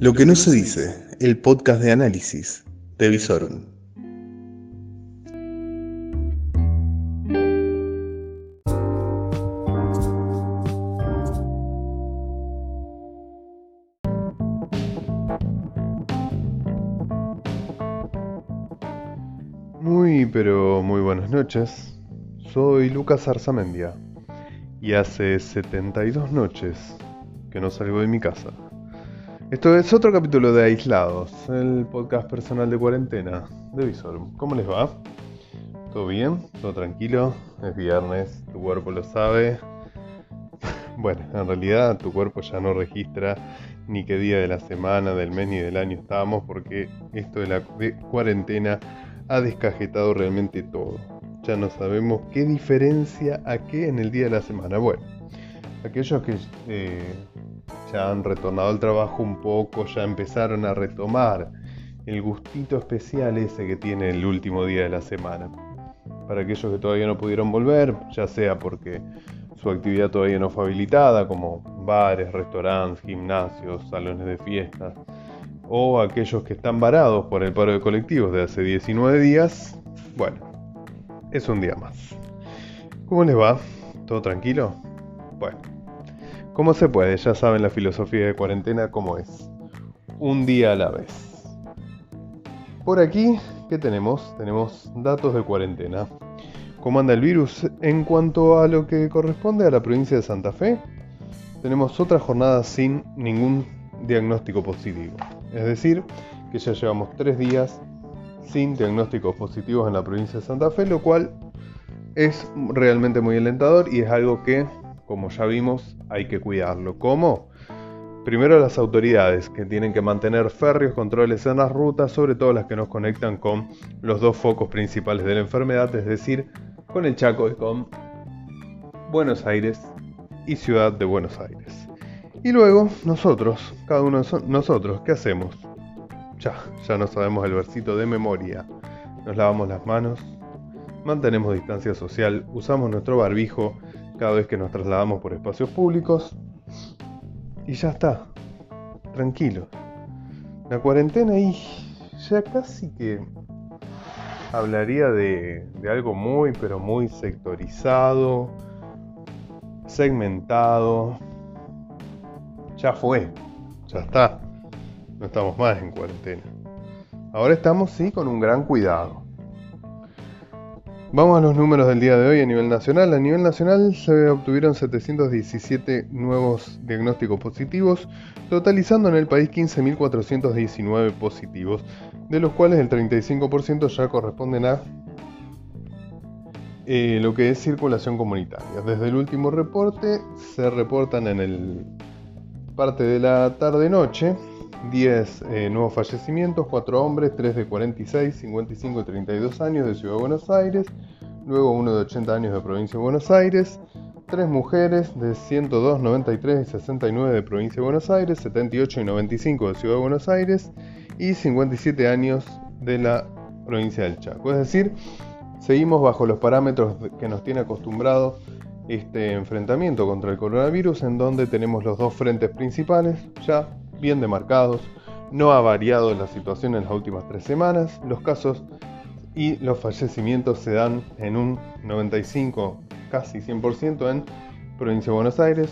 Lo que no se dice, el podcast de análisis de Visorum. Muy pero muy buenas noches. Soy Lucas Arzamendia y hace 72 noches que no salgo de mi casa. Esto es otro capítulo de Aislados, el podcast personal de cuarentena de Visor. ¿Cómo les va? ¿Todo bien? ¿Todo tranquilo? Es viernes, tu cuerpo lo sabe. Bueno, en realidad tu cuerpo ya no registra ni qué día de la semana, del mes ni del año estamos porque esto de la cuarentena ha descajetado realmente todo. Ya no sabemos qué diferencia a qué en el día de la semana. Bueno, aquellos que eh, ya han retornado al trabajo un poco, ya empezaron a retomar el gustito especial ese que tiene el último día de la semana. Para aquellos que todavía no pudieron volver, ya sea porque su actividad todavía no fue habilitada, como bares, restaurantes, gimnasios, salones de fiestas, o aquellos que están varados por el paro de colectivos de hace 19 días, bueno, es un día más. ¿Cómo les va? ¿Todo tranquilo? Bueno, como se puede, ya saben la filosofía de cuarentena cómo es. Un día a la vez. Por aquí, ¿qué tenemos? Tenemos datos de cuarentena. ¿Cómo anda el virus? En cuanto a lo que corresponde a la provincia de Santa Fe, tenemos otra jornada sin ningún diagnóstico positivo. Es decir, que ya llevamos tres días sin diagnósticos positivos en la provincia de Santa Fe, lo cual es realmente muy alentador y es algo que, como ya vimos, hay que cuidarlo. ¿Cómo? Primero las autoridades, que tienen que mantener férreos controles en las rutas, sobre todo las que nos conectan con los dos focos principales de la enfermedad, es decir, con el Chaco y con Buenos Aires y Ciudad de Buenos Aires. Y luego nosotros, cada uno de nosotros, ¿qué hacemos? Ya, ya no sabemos el versito de memoria. Nos lavamos las manos, mantenemos distancia social, usamos nuestro barbijo cada vez que nos trasladamos por espacios públicos y ya está. Tranquilo. La cuarentena y ya casi que hablaría de, de algo muy pero muy sectorizado, segmentado, ya fue, ya está. No estamos más en cuarentena. Ahora estamos sí con un gran cuidado. Vamos a los números del día de hoy a nivel nacional. A nivel nacional se obtuvieron 717 nuevos diagnósticos positivos, totalizando en el país 15.419 positivos, de los cuales el 35% ya corresponden a eh, lo que es circulación comunitaria. Desde el último reporte se reportan en el parte de la tarde-noche, 10 eh, nuevos fallecimientos, 4 hombres, 3 de 46, 55 y 32 años de Ciudad de Buenos Aires, luego uno de 80 años de Provincia de Buenos Aires, 3 mujeres de 102, 93 y 69 de Provincia de Buenos Aires, 78 y 95 de Ciudad de Buenos Aires y 57 años de la provincia del Chaco. Es decir, seguimos bajo los parámetros que nos tiene acostumbrados este enfrentamiento contra el coronavirus en donde tenemos los dos frentes principales ya bien demarcados. No ha variado la situación en las últimas tres semanas. Los casos y los fallecimientos se dan en un 95, casi 100% en provincia de Buenos Aires,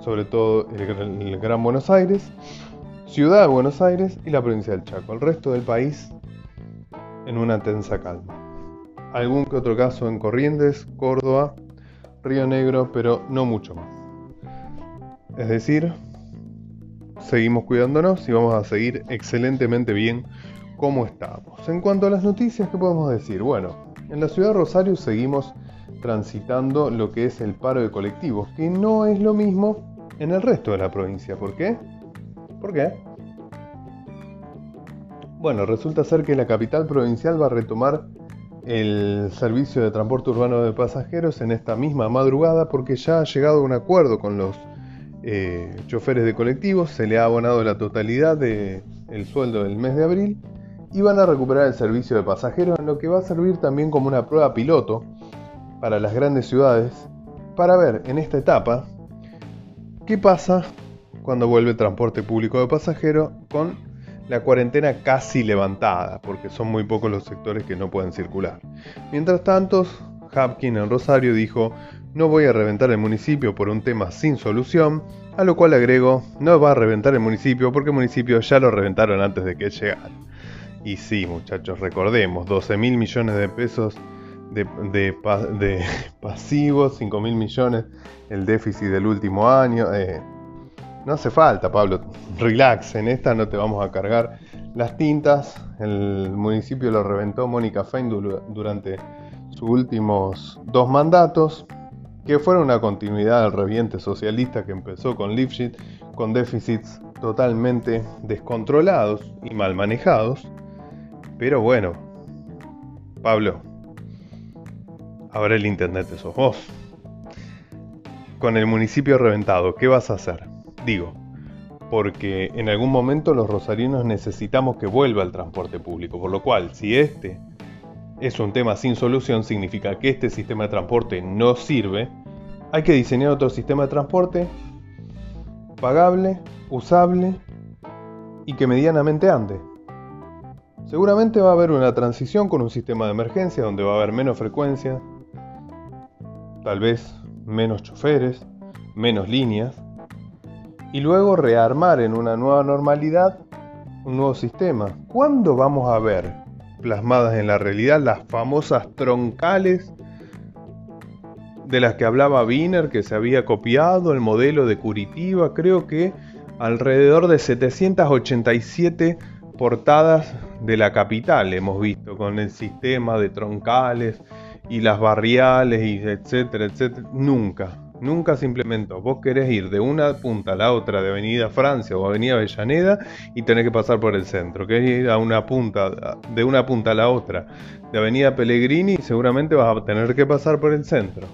sobre todo el, Gran Buenos Aires, Ciudad de Buenos Aires y la provincia del Chaco. El resto del país en una tensa calma. Algún que otro caso en Corrientes, Córdoba, Río Negro, pero no mucho más. Es decir, seguimos cuidándonos y vamos a seguir excelentemente bien como estamos. En cuanto a las noticias, ¿qué podemos decir? Bueno, en la ciudad de Rosario seguimos transitando lo que es el paro de colectivos, que no es lo mismo en el resto de la provincia. ¿Por qué? ¿Por qué? Bueno, resulta ser que la capital provincial va a retomar el servicio de transporte urbano de pasajeros en esta misma madrugada porque ya ha llegado a un acuerdo con los eh, choferes de colectivos, se le ha abonado la totalidad del sueldo del mes de abril y van a recuperar el servicio de pasajeros en lo que va a servir también como una prueba piloto para las grandes ciudades para ver en esta etapa qué pasa cuando vuelve el transporte público de pasajeros con la cuarentena casi levantada, porque son muy pocos los sectores que no pueden circular. Mientras tanto, Hapkin en Rosario dijo, no voy a reventar el municipio por un tema sin solución, a lo cual agrego, no va a reventar el municipio porque el municipio ya lo reventaron antes de que llegara. Y sí, muchachos, recordemos, 12 mil millones de pesos de, pasivos, 5 mil millones el déficit del último año. Eh, no hace falta, Pablo, relax, en esta no te vamos a cargar las tintas. El municipio lo reventó Mónica Fein durante sus últimos dos mandatos, que fueron una continuidad del reviente socialista que empezó con Lifshitz, con déficits totalmente descontrolados y mal manejados. Pero bueno, Pablo, ahora el internet sos vos. Con el municipio reventado, ¿qué vas a hacer? Digo, porque en algún momento los rosarinos necesitamos que vuelva el transporte público, por lo cual si este es un tema sin solución, significa que este sistema de transporte no sirve, hay que diseñar otro sistema de transporte pagable, usable y que medianamente ande. Seguramente va a haber una transición con un sistema de emergencia donde va a haber menos frecuencia, tal vez menos choferes, menos líneas, y luego rearmar en una nueva normalidad un nuevo sistema. ¿Cuándo vamos a ver plasmadas en la realidad las famosas troncales de las que hablaba Wiener, que se había copiado el modelo de Curitiba? Creo que alrededor de 787 portadas de la capital hemos visto con el sistema de troncales y las barriales y etcétera, etcétera. Nunca, nunca se implementó. Vos querés ir de una punta a la otra de Avenida Francia o Avenida Avellaneda y tenés que pasar por el centro. Querés ir a una punta, de una punta a la otra de Avenida Pellegrini y seguramente vas a tener que pasar por el centro.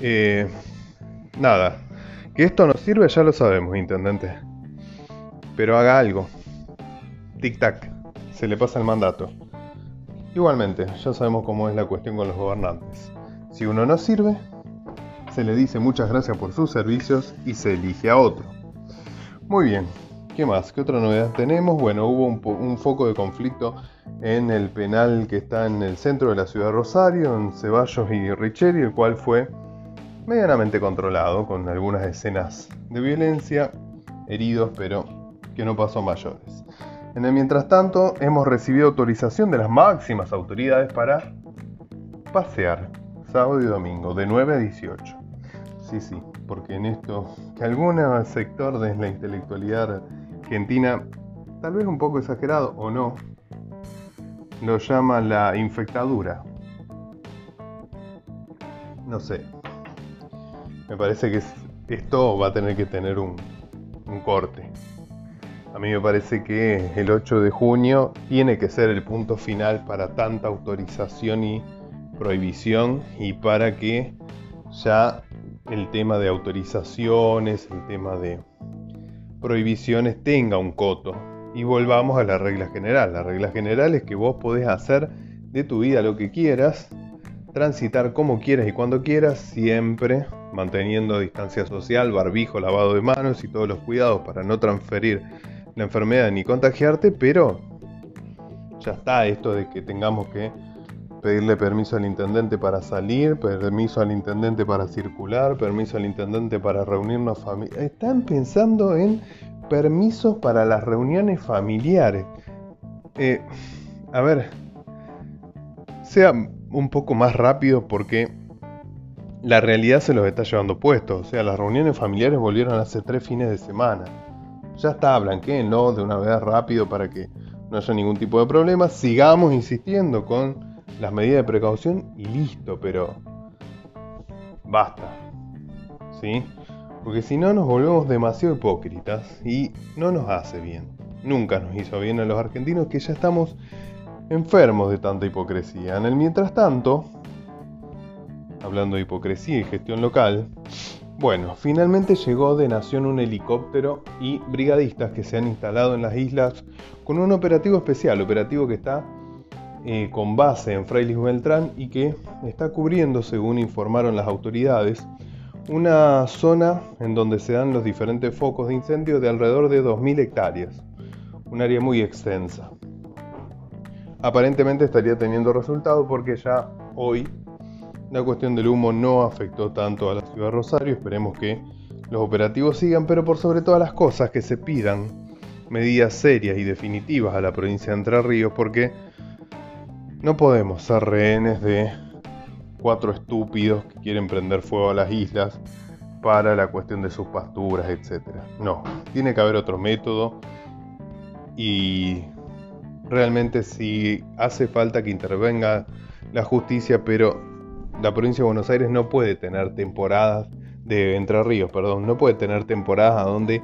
Eh, nada, que esto no sirve ya lo sabemos, intendente. Pero haga algo. Tic-tac, se le pasa el mandato. Igualmente, ya sabemos cómo es la cuestión con los gobernantes. Si uno no sirve, se le dice muchas gracias por sus servicios y se elige a otro. Muy bien, ¿qué más? ¿Qué otra novedad tenemos? Bueno, hubo un, foco de conflicto en el penal que está en el centro de la ciudad de Rosario, en Ceballos y Richeri, el cual fue medianamente controlado, con algunas escenas de violencia, heridos, pero que no pasó mayores. Mientras tanto, hemos recibido autorización de las máximas autoridades para pasear sábado y domingo, de 9 a 18. Sí, sí, porque en esto, que algún sector de la intelectualidad argentina, tal vez un poco exagerado o no, lo llama la infectadura. No sé. Me parece que esto va a tener que tener un, un corte. A mí me parece que el 8 de junio tiene que ser el punto final para tanta autorización y prohibición y para que ya el tema de autorizaciones, el tema de prohibiciones tenga un coto. Y volvamos a la regla general. La regla general es que vos podés hacer de tu vida lo que quieras, transitar como quieras y cuando quieras, siempre manteniendo distancia social, barbijo, lavado de manos y todos los cuidados para no transferir la enfermedad ni contagiarte, pero ya está esto de que tengamos que pedirle permiso al intendente para salir, permiso al intendente para circular, permiso al intendente para reunirnos familiares. Están pensando en permisos para las reuniones familiares. Eh, a ver, sea un poco más rápido porque la realidad se los está llevando puestos. O sea, las reuniones familiares volvieron hace tres fines de semana. Ya está, no de una vez rápido para que no haya ningún tipo de problema. Sigamos insistiendo con las medidas de precaución y listo, pero basta. ¿Sí? Porque si no nos volvemos demasiado hipócritas y no nos hace bien. Nunca nos hizo bien a los argentinos que ya estamos enfermos de tanta hipocresía. En el mientras tanto, hablando de hipocresía y gestión local, bueno, finalmente llegó de Nación un helicóptero y brigadistas que se han instalado en las islas con un operativo especial, operativo que está eh, con base en Freilich Beltrán y que está cubriendo, según informaron las autoridades, una zona en donde se dan los diferentes focos de incendio de alrededor de 2.000 hectáreas, un área muy extensa. Aparentemente estaría teniendo resultado porque ya hoy la cuestión del humo no afectó tanto a la ciudad de Rosario, esperemos que los operativos sigan, pero por sobre todas las cosas que se pidan medidas serias y definitivas a la provincia de Entre Ríos porque no podemos ser rehenes de cuatro estúpidos que quieren prender fuego a las islas para la cuestión de sus pasturas, etc. No, tiene que haber otro método y realmente si hace falta que intervenga la justicia, pero la provincia de Buenos Aires no puede tener temporadas de Entre Ríos, perdón, no puede tener temporadas donde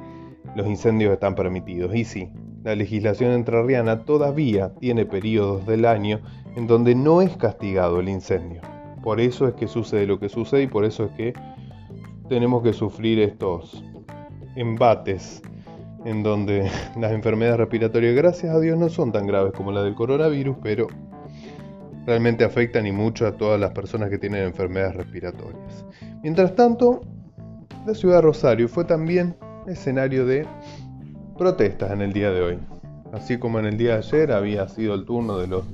los incendios están permitidos. Y sí, la legislación entrerriana todavía tiene periodos del año en donde no es castigado el incendio. Por eso es que sucede lo que sucede y por eso es que tenemos que sufrir estos embates en donde las enfermedades respiratorias, gracias a Dios, no son tan graves como la del coronavirus, pero realmente afectan y mucho a todas las personas que tienen enfermedades respiratorias. Mientras tanto, la ciudad de Rosario fue también escenario de protestas en el día de hoy. Así como en el día de ayer había sido el turno de los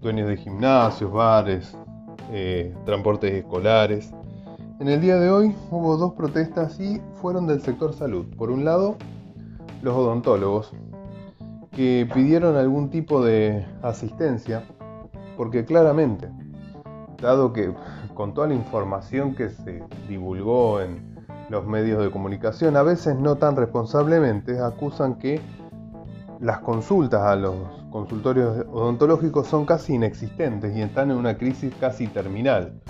dueños de gimnasios, bares, eh, transportes escolares. En el día de hoy hubo dos protestas y fueron del sector salud. Por un lado, los odontólogos, que pidieron algún tipo de asistencia, porque claramente, dado que con toda la información que se divulgó en los medios de comunicación, a veces no tan responsablemente, acusan que las consultas a los consultorios odontológicos son casi inexistentes y están en una crisis casi terminal.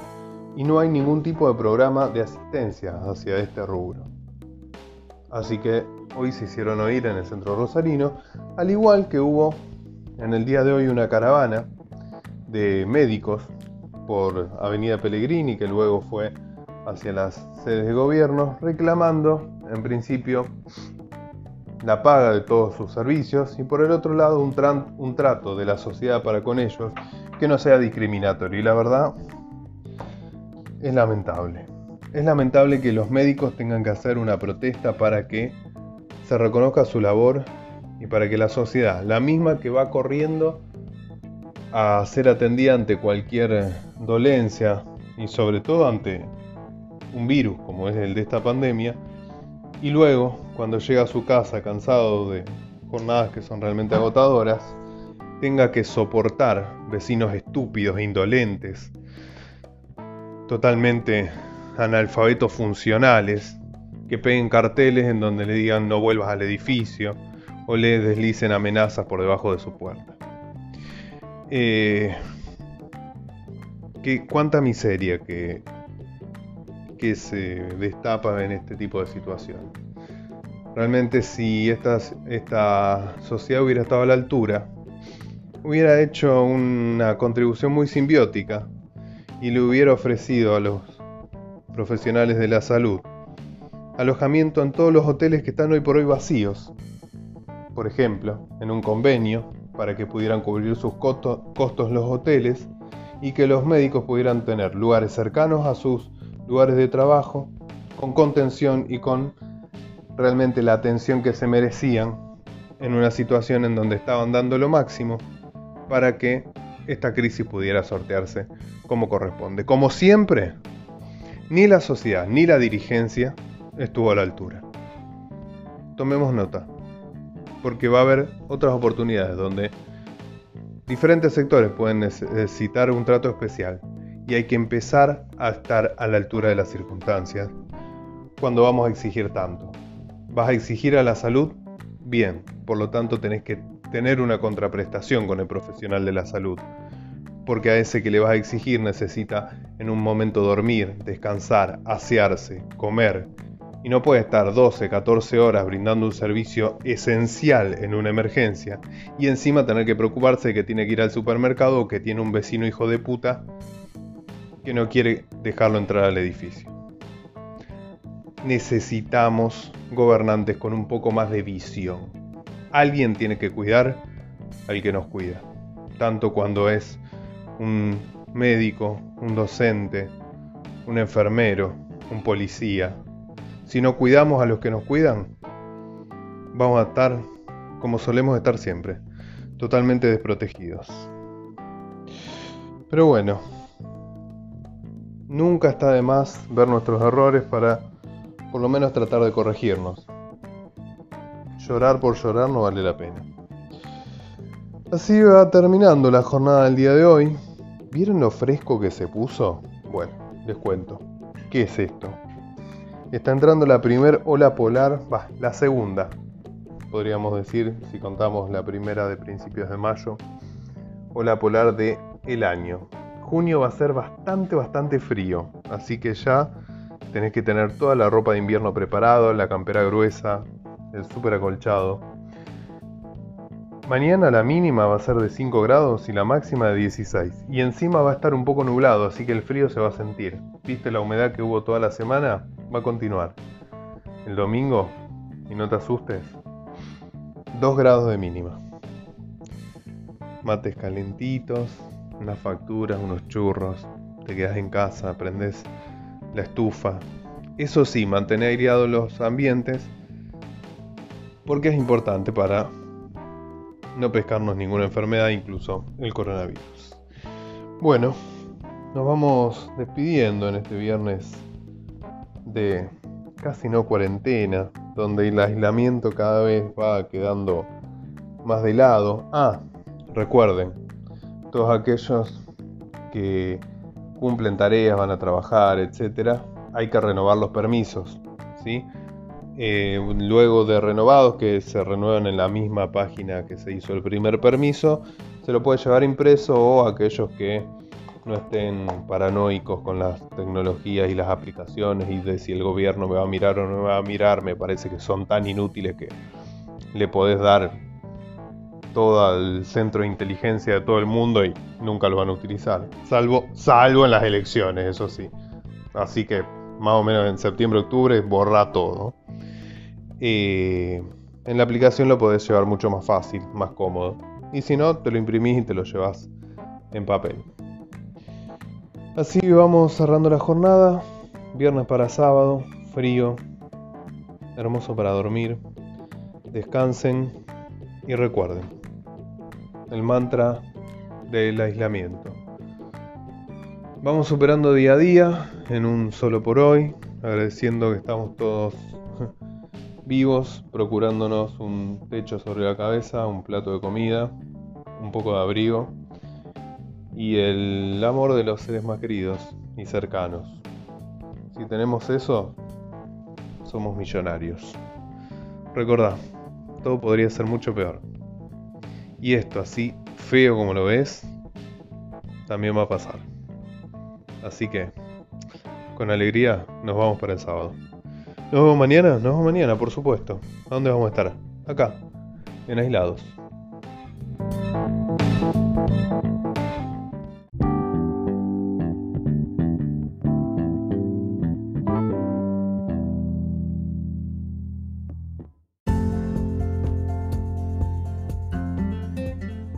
Y no hay ningún tipo de programa de asistencia hacia este rubro. Así que hoy se hicieron oír en el centro rosarino, al igual que hubo en el día de hoy una caravana de médicos por Avenida Pellegrini, que luego fue hacia las sedes de gobierno, reclamando en principio la paga de todos sus servicios y por el otro lado un, trato de la sociedad para con ellos que no sea discriminatorio. Y la verdad es lamentable. Es lamentable que los médicos tengan que hacer una protesta para que se reconozca su labor y para que la sociedad, la misma que va corriendo a ser atendida ante cualquier dolencia y sobre todo ante un virus como es el de esta pandemia, y luego, cuando llega a su casa cansado de jornadas que son realmente agotadoras, tenga que soportar vecinos estúpidos, e indolentes, totalmente analfabetos funcionales, que peguen carteles en donde le digan no vuelvas al edificio o le deslicen amenazas por debajo de su puerta. Eh, cuánta miseria que que se destapa en este tipo de situación. Realmente si esta, esta sociedad hubiera estado a la altura, hubiera hecho una contribución muy simbiótica y le hubiera ofrecido a los profesionales de la salud alojamiento en todos los hoteles que están hoy por hoy vacíos. Por ejemplo, en un convenio para que pudieran cubrir sus costos los hoteles y que los médicos pudieran tener lugares cercanos a sus lugares de trabajo, con contención y con realmente la atención que se merecían en una situación en donde estaban dando lo máximo para que esta crisis pudiera sortearse como corresponde. Como siempre, ni la sociedad ni la dirigencia estuvo a la altura. Tomemos nota, porque va a haber otras oportunidades donde diferentes sectores pueden necesitar un trato especial y hay que empezar a estar a la altura de las circunstancias cuando vamos a exigir tanto. ¿Vas a exigir a la salud? Bien, por lo tanto tenés que tener una contraprestación con el profesional de la salud, porque a ese que le vas a exigir necesita en un momento dormir, descansar, asearse, comer, y no puede estar 12, 14 horas brindando un servicio esencial en una emergencia y encima tener que preocuparse que tiene que ir al supermercado o que tiene un vecino hijo de puta que no quiere dejarlo entrar al edificio. Necesitamos gobernantes con un poco más de visión. Alguien tiene que cuidar al que nos cuida, tanto cuando es un médico, un docente, un enfermero, un policía, si no cuidamos a los que nos cuidan, vamos a estar como solemos estar siempre, totalmente desprotegidos. Pero bueno, nunca está de más ver nuestros errores para por lo menos tratar de corregirnos. Llorar por llorar no vale la pena. Así va terminando la jornada del día de hoy. ¿Vieron lo fresco que se puso? Bueno, les cuento. ¿Qué es esto? Está entrando la primera ola polar, va, la segunda, podríamos decir, si contamos la primera de principios de mayo, ola polar de el año. Junio va a ser bastante, bastante frío, así que ya tenés que tener toda la ropa de invierno preparada, la campera gruesa, el súper acolchado. Mañana la mínima va a ser de 5 grados y la máxima de 16. Y encima va a estar un poco nublado, así que el frío se va a sentir. ¿Viste la humedad que hubo toda la semana? Va a continuar. El domingo, y no te asustes, 2 grados de mínima. Mates calentitos, unas facturas, unos churros. Te quedas en casa, prendes la estufa. Eso sí, mantener aireados los ambientes porque es importante para no pescarnos ninguna enfermedad, incluso el coronavirus. Bueno, nos vamos despidiendo en este viernes de casi no cuarentena, donde el aislamiento cada vez va quedando más de lado. Ah, recuerden, todos aquellos que cumplen tareas, van a trabajar, etcétera, hay que renovar los permisos, ¿sí? Eh, luego de renovados, que se renuevan en la misma página que se hizo el primer permiso, se lo puede llevar impreso o aquellos que no estén paranoicos con las tecnologías y las aplicaciones y de si el gobierno me va a mirar o no me va a mirar, me parece que son tan inútiles que le podés dar todo el centro de inteligencia de todo el mundo y nunca lo van a utilizar. Salvo, salvo en las elecciones, eso sí. Así que más o menos en septiembre, octubre, borra todo. Eh, en la aplicación lo podés llevar mucho más fácil, más cómodo. Y si no, te lo imprimís y te lo llevas en papel. Así vamos cerrando la jornada. Viernes para sábado, frío, hermoso para dormir. Descansen y recuerden el mantra del aislamiento. Vamos superando día a día en un solo por hoy, agradeciendo que estamos todos vivos, procurándonos un techo sobre la cabeza, un plato de comida, un poco de abrigo y el amor de los seres más queridos y cercanos. Si tenemos eso, somos millonarios. Recordá, todo podría ser mucho peor. Y esto, así feo como lo ves, también va a pasar. Así que, con alegría, nos vamos para el sábado. Nos vemos mañana, nos vemos mañana, por supuesto. ¿A dónde vamos a estar? Acá, en aislados.